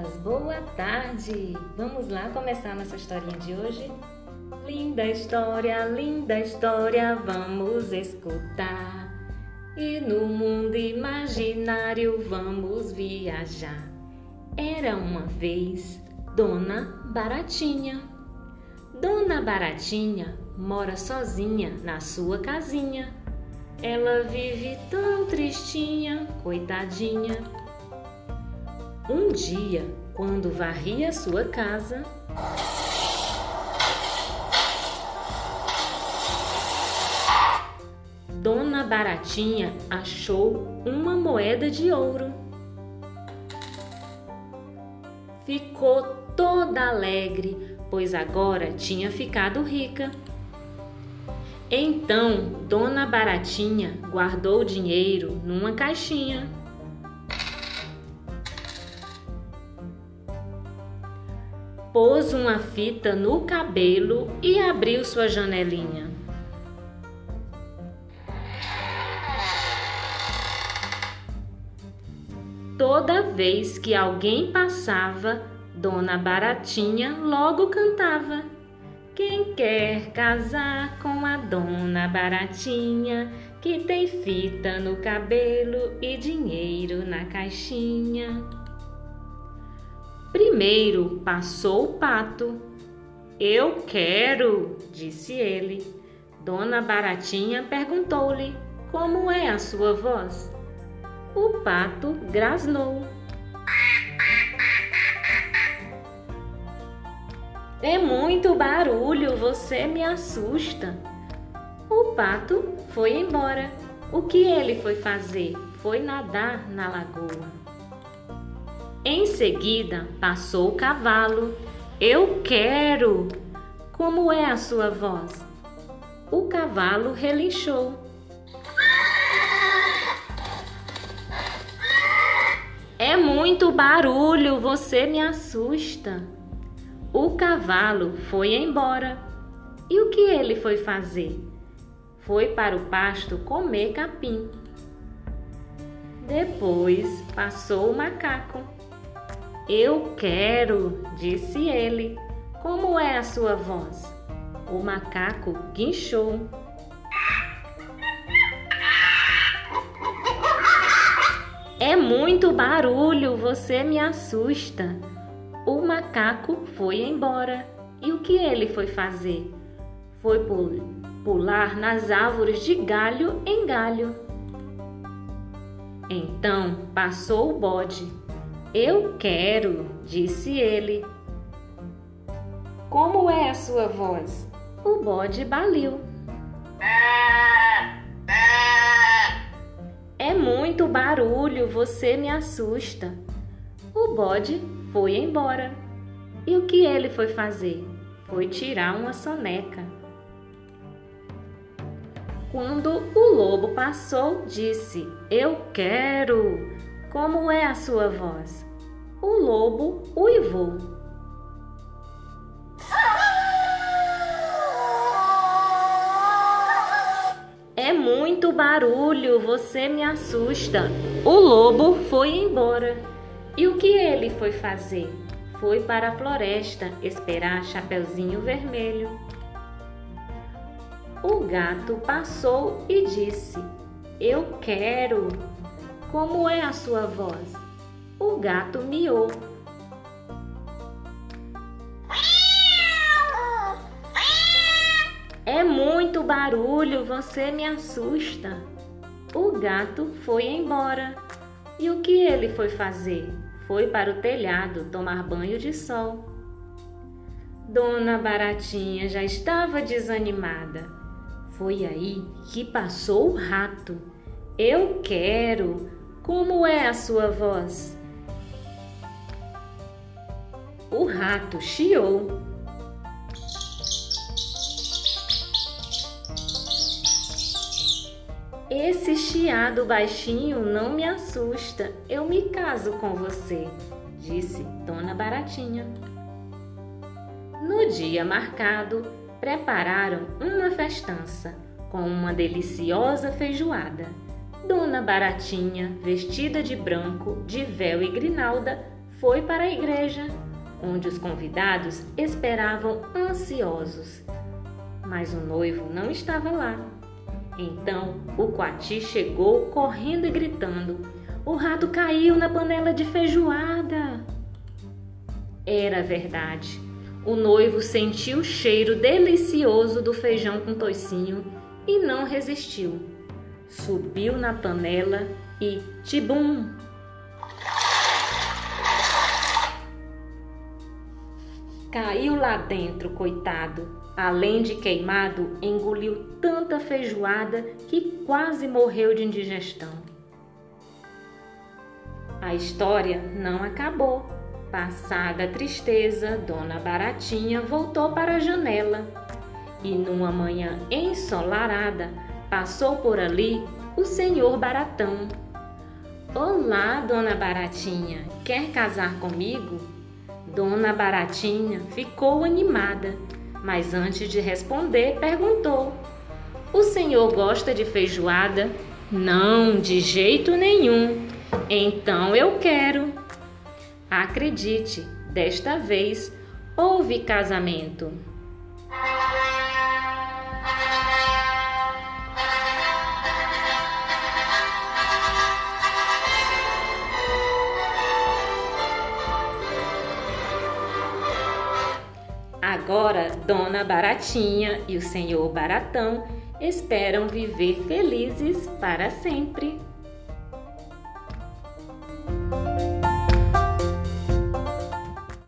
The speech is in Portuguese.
crianças, boa tarde! Vamos lá começar nossa historinha de hoje? Linda história, linda história, vamos escutar. E no mundo imaginário vamos viajar. Era uma vez Dona Baratinha. Dona Baratinha mora sozinha na sua casinha. Ela vive tão tristinha, coitadinha um dia, quando varria sua casa, Dona Baratinha achou uma moeda de ouro. Ficou toda alegre, pois agora tinha ficado rica. Então, Dona Baratinha guardou o dinheiro numa caixinha pôs uma fita no cabelo e abriu sua janelinha. Toda vez que alguém passava, Dona Baratinha logo cantava. Quem quer casar com a Dona Baratinha, que tem fita no cabelo e dinheiro na caixinha? Primeiro passou o pato. Eu quero, disse ele. Dona Baratinha perguntou-lhe: Como é a sua voz? O pato grasnou. É muito barulho, você me assusta. O pato foi embora. O que ele foi fazer? Foi nadar na lagoa. Em seguida passou o cavalo. Eu quero! Como é a sua voz? O cavalo relinchou. É muito barulho, você me assusta. O cavalo foi embora. E o que ele foi fazer? Foi para o pasto comer capim. Depois passou o macaco. Eu quero, disse ele. Como é a sua voz? O macaco guinchou. É muito barulho, você me assusta. O macaco foi embora. E o que ele foi fazer? Foi pular nas árvores de galho em galho. Então passou o bode eu quero, disse ele. Como é a sua voz? O bode baliu. É muito barulho, você me assusta. O bode foi embora. E o que ele foi fazer? Foi tirar uma soneca. Quando o lobo passou, disse: Eu quero. Como é a sua voz? O lobo uivou. É muito barulho, você me assusta. O lobo foi embora. E o que ele foi fazer? Foi para a floresta esperar Chapeuzinho Vermelho. O gato passou e disse: Eu quero. Como é a sua voz? O gato miou. É muito barulho, você me assusta. O gato foi embora. E o que ele foi fazer? Foi para o telhado tomar banho de sol. Dona Baratinha já estava desanimada. Foi aí que passou o rato. Eu quero, como é a sua voz? O rato chiou. Esse chiado baixinho não me assusta. Eu me caso com você, disse Dona Baratinha. No dia marcado, prepararam uma festança com uma deliciosa feijoada. Dona Baratinha, vestida de branco, de véu e grinalda, foi para a igreja, onde os convidados esperavam ansiosos. Mas o noivo não estava lá. Então o Coati chegou correndo e gritando: O rato caiu na panela de feijoada! Era verdade. O noivo sentiu o cheiro delicioso do feijão com toicinho e não resistiu. Subiu na panela e tibum! Caiu lá dentro, coitado. Além de queimado, engoliu tanta feijoada que quase morreu de indigestão. A história não acabou. Passada a tristeza, Dona Baratinha voltou para a janela e, numa manhã ensolarada, passou por ali o senhor Baratão. Olá, Dona Baratinha, quer casar comigo? Dona Baratinha ficou animada, mas antes de responder, perguntou: O senhor gosta de feijoada? Não, de jeito nenhum. Então eu quero. Acredite, desta vez houve casamento. Agora, Dona Baratinha e o Senhor Baratão esperam viver felizes para sempre.